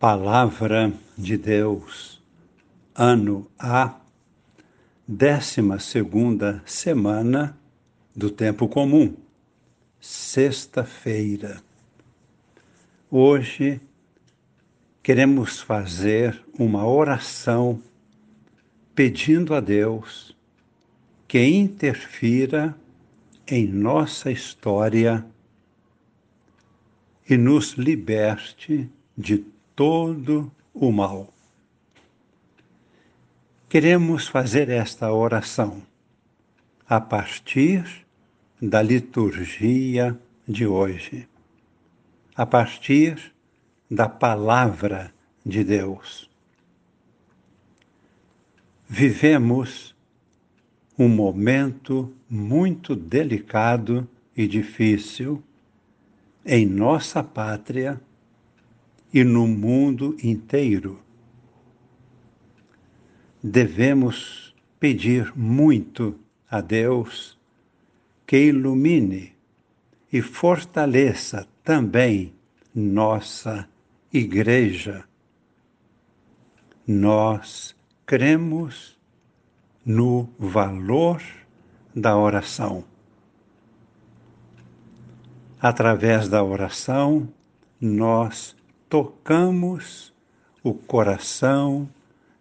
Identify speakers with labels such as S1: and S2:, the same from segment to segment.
S1: Palavra de Deus, ano A, décima segunda semana do tempo comum, sexta-feira. Hoje queremos fazer uma oração pedindo a Deus que interfira em nossa história e nos liberte de todo o mal. Queremos fazer esta oração a partir da liturgia de hoje, a partir da palavra de Deus. Vivemos um momento muito delicado e difícil em nossa pátria e no mundo inteiro. Devemos pedir muito a Deus que ilumine e fortaleça também nossa Igreja. Nós cremos no valor da oração. Através da oração, nós tocamos o coração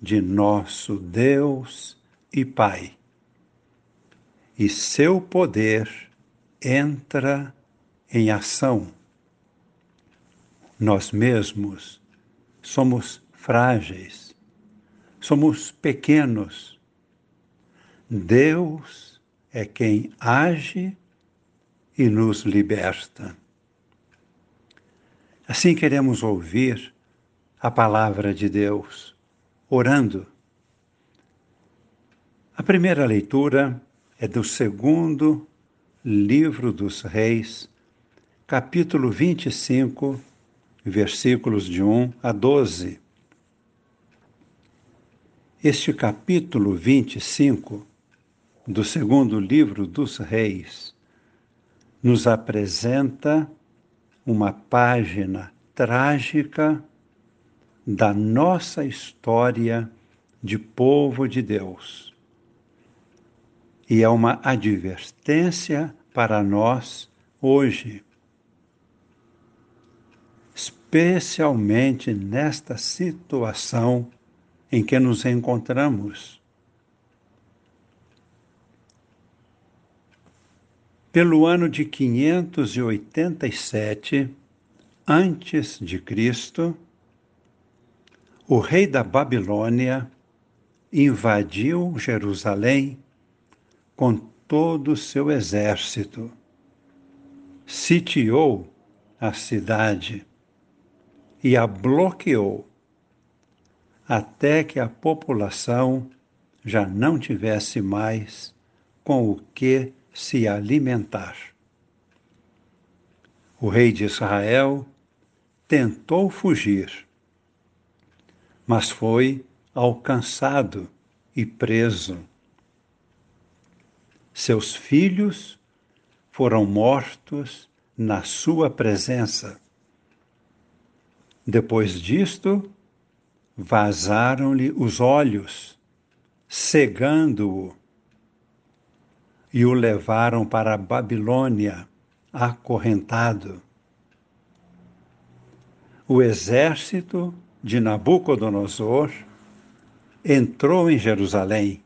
S1: de nosso Deus e Pai. E seu poder entra em ação. Nós mesmos somos frágeis, somos pequenos. Deus é quem age e nos liberta. Assim queremos ouvir a palavra de Deus, orando. A primeira leitura é do segundo livro dos Reis, capítulo 25, versículos de 1 a 12. Este capítulo 25 do segundo livro dos Reis nos apresenta uma página trágica da nossa história de povo de Deus. E é uma advertência para nós hoje, especialmente nesta situação em que nos encontramos. Pelo ano de 587 antes de Cristo, o rei da Babilônia invadiu Jerusalém com todo o seu exército, sitiou a cidade e a bloqueou até que a população já não tivesse mais com o que se alimentar. O rei de Israel tentou fugir, mas foi alcançado e preso. Seus filhos foram mortos na sua presença. Depois disto, vazaram-lhe os olhos, cegando-o e o levaram para a Babilônia, acorrentado. O exército de Nabucodonosor entrou em Jerusalém,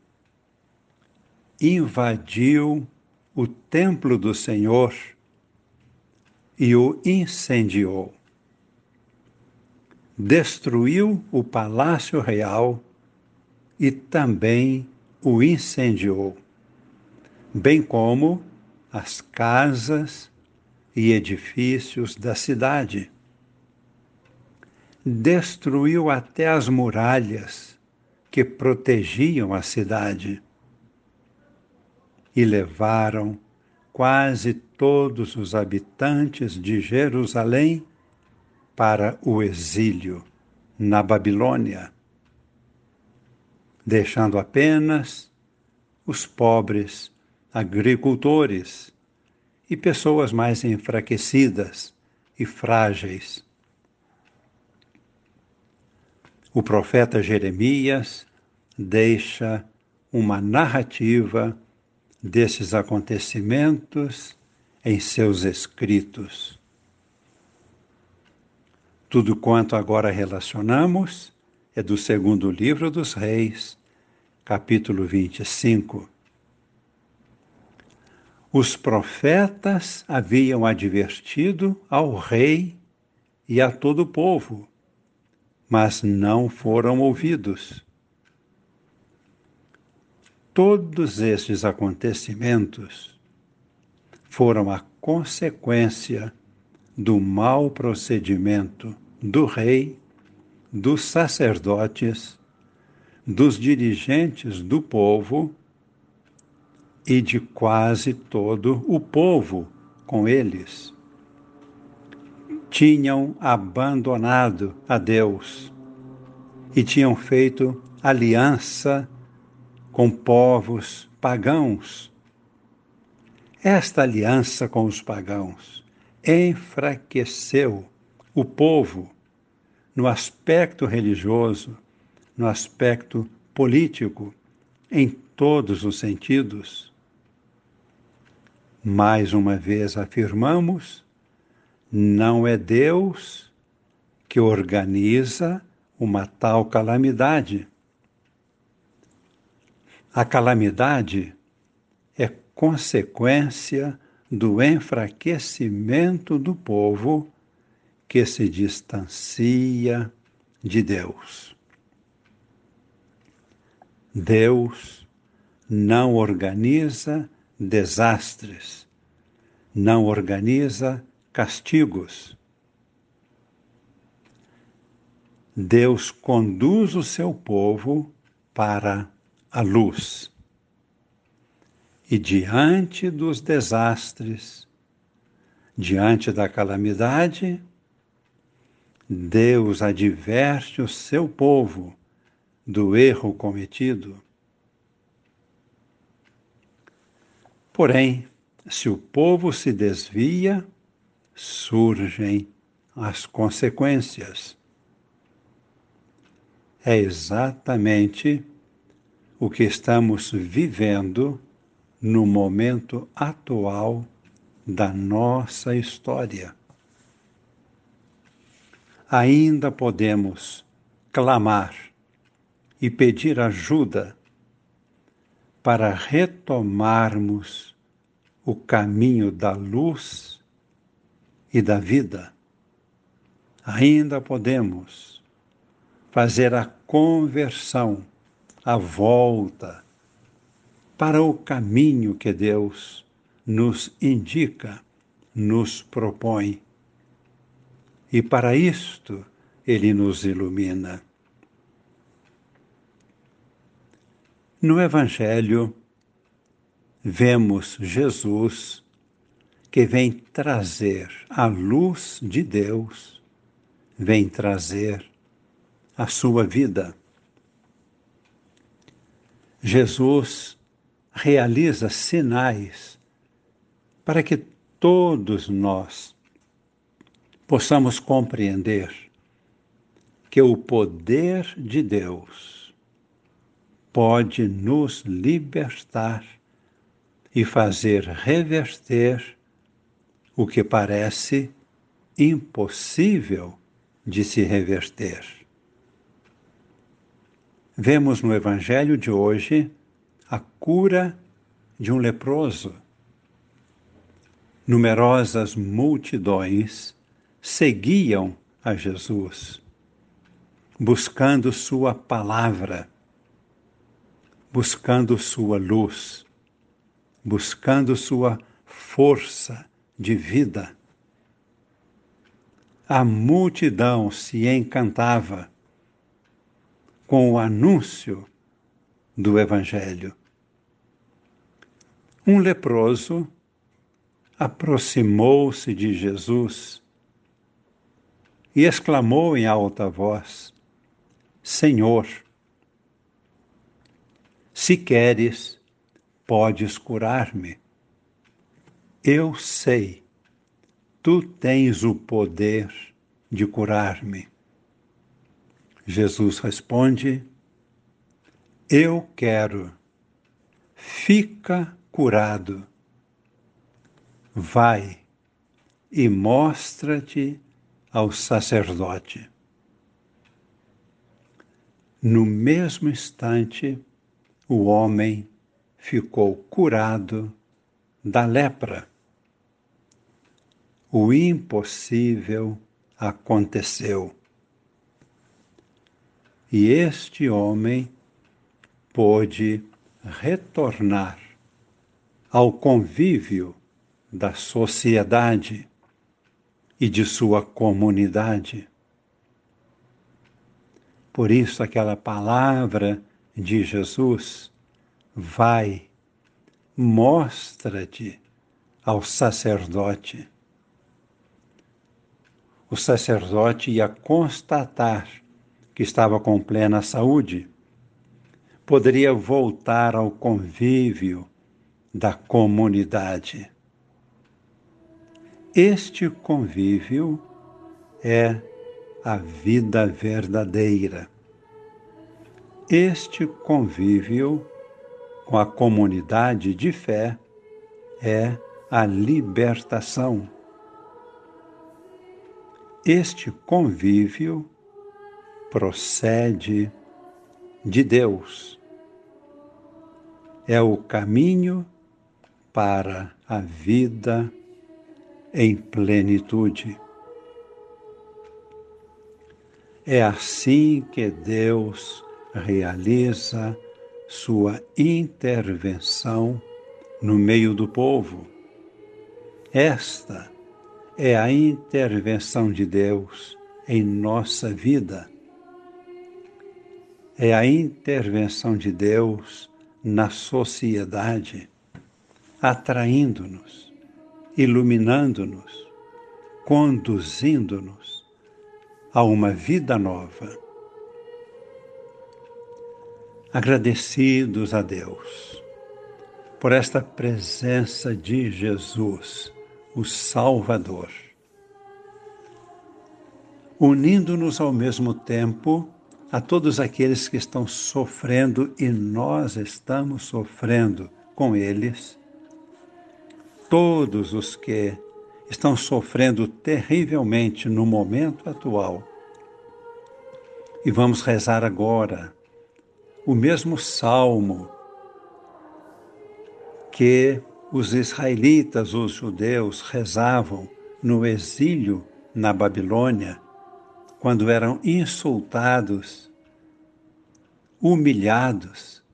S1: invadiu o templo do Senhor e o incendiou. Destruiu o palácio real e também o incendiou bem como as casas e edifícios da cidade. Destruiu até as muralhas que protegiam a cidade e levaram quase todos os habitantes de Jerusalém para o exílio na Babilônia, deixando apenas os pobres agricultores e pessoas mais enfraquecidas e frágeis. o profeta Jeremias deixa uma narrativa desses acontecimentos em seus escritos. Tudo quanto agora relacionamos é do segundo livro dos Reis, capítulo 25. Os profetas haviam advertido ao rei e a todo o povo, mas não foram ouvidos. Todos estes acontecimentos foram a consequência do mau procedimento do rei, dos sacerdotes, dos dirigentes do povo e de quase todo o povo com eles. Tinham abandonado a Deus e tinham feito aliança com povos pagãos. Esta aliança com os pagãos enfraqueceu o povo no aspecto religioso, no aspecto político, em todos os sentidos mais uma vez afirmamos, não é Deus que organiza uma tal calamidade. A calamidade é consequência do enfraquecimento do povo que se distancia de Deus. Deus não organiza desastres, não organiza castigos. Deus conduz o seu povo para a luz. E diante dos desastres, diante da calamidade, Deus adverte o seu povo do erro cometido Porém, se o povo se desvia, surgem as consequências. É exatamente o que estamos vivendo no momento atual da nossa história. Ainda podemos clamar e pedir ajuda para retomarmos o caminho da luz e da vida. Ainda podemos fazer a conversão, a volta para o caminho que Deus nos indica, nos propõe. E para isto ele nos ilumina. No Evangelho, vemos Jesus que vem trazer a luz de Deus, vem trazer a sua vida. Jesus realiza sinais para que todos nós possamos compreender que o poder de Deus pode nos libertar e fazer reverter o que parece impossível de se reverter. Vemos no Evangelho de hoje a cura de um leproso. Numerosas multidões seguiam a Jesus, buscando Sua palavra buscando sua luz, buscando sua força de vida. A multidão se encantava com o anúncio do Evangelho. Um leproso aproximou-se de Jesus e exclamou em alta voz: Senhor, se queres, podes curar-me. Eu sei, tu tens o poder de curar-me. Jesus responde: Eu quero, fica curado. Vai e mostra-te ao sacerdote. No mesmo instante, o homem ficou curado da lepra. O impossível aconteceu. E este homem pôde retornar ao convívio da sociedade e de sua comunidade. Por isso, aquela palavra de Jesus, vai, mostra-te ao sacerdote. O sacerdote ia constatar que estava com plena saúde, poderia voltar ao convívio da comunidade. Este convívio é a vida verdadeira. Este convívio com a comunidade de fé é a libertação. Este convívio procede de Deus. É o caminho para a vida em plenitude. É assim que Deus realiza sua intervenção no meio do povo. Esta é a intervenção de Deus em nossa vida. É a intervenção de Deus na sociedade, atraindo-nos, iluminando-nos, conduzindo-nos a uma vida nova agradecidos a Deus por esta presença de Jesus, o Salvador, unindo-nos ao mesmo tempo a todos aqueles que estão sofrendo e nós estamos sofrendo com eles, todos os que estão sofrendo terrivelmente no momento atual. E vamos rezar agora o mesmo salmo que os israelitas, os judeus, rezavam no exílio na Babilônia, quando eram insultados, humilhados,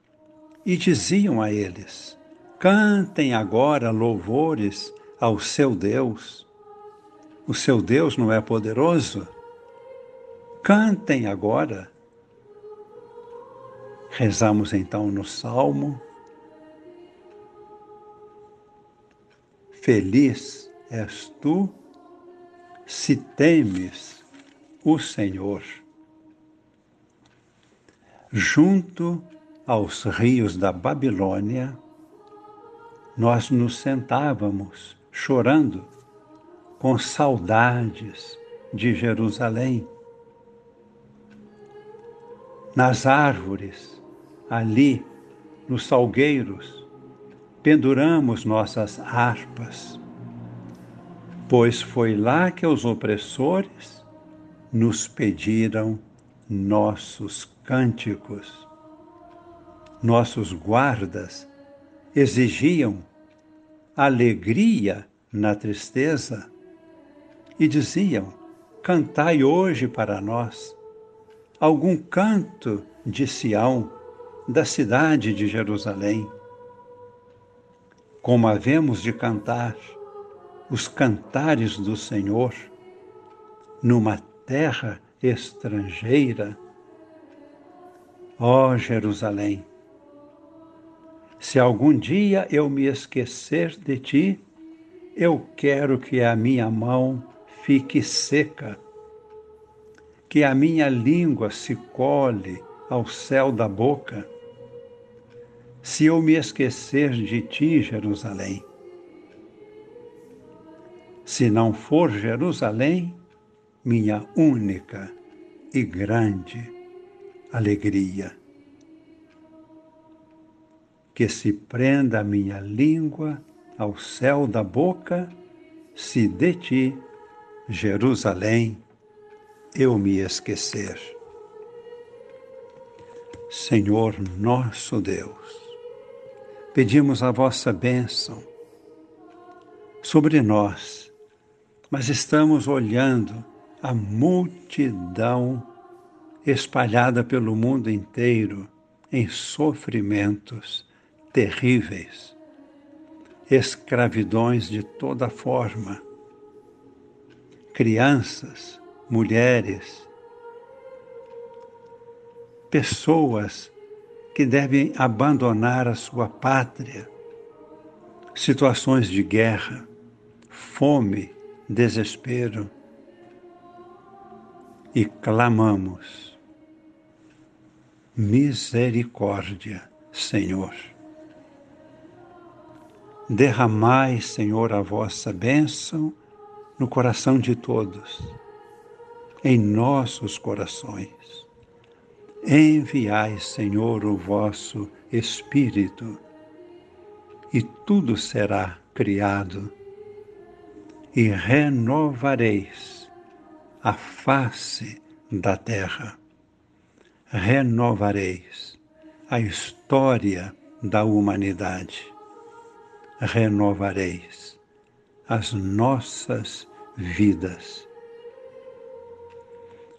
S1: e diziam a eles: Cantem agora louvores ao seu Deus. O seu Deus não é poderoso? Cantem agora Rezamos então no Salmo. Feliz és tu se temes o Senhor. Junto aos rios da Babilônia, nós nos sentávamos chorando, com saudades de Jerusalém. Nas árvores, ali, nos salgueiros, penduramos nossas harpas, pois foi lá que os opressores nos pediram nossos cânticos. Nossos guardas exigiam alegria na tristeza e diziam: Cantai hoje para nós algum canto de Sião da cidade de Jerusalém. Como havemos de cantar os cantares do Senhor numa terra estrangeira. Ó Jerusalém, se algum dia eu me esquecer de ti, eu quero que a minha mão fique seca, que a minha língua se cole ao céu da boca se eu me esquecer de ti, Jerusalém. Se não for Jerusalém, minha única e grande alegria. Que se prenda a minha língua ao céu da boca, se de ti, Jerusalém, eu me esquecer. Senhor nosso Deus, pedimos a vossa bênção sobre nós, mas estamos olhando a multidão espalhada pelo mundo inteiro em sofrimentos terríveis, escravidões de toda forma, crianças, mulheres, pessoas que devem abandonar a sua pátria, situações de guerra, fome, desespero. E clamamos: misericórdia, Senhor. Derramai, Senhor, a vossa bênção no coração de todos, em nossos corações Enviai, Senhor, o vosso Espírito, e tudo será criado, e renovareis a face da terra. Renovareis a história da humanidade. Renovareis as nossas vidas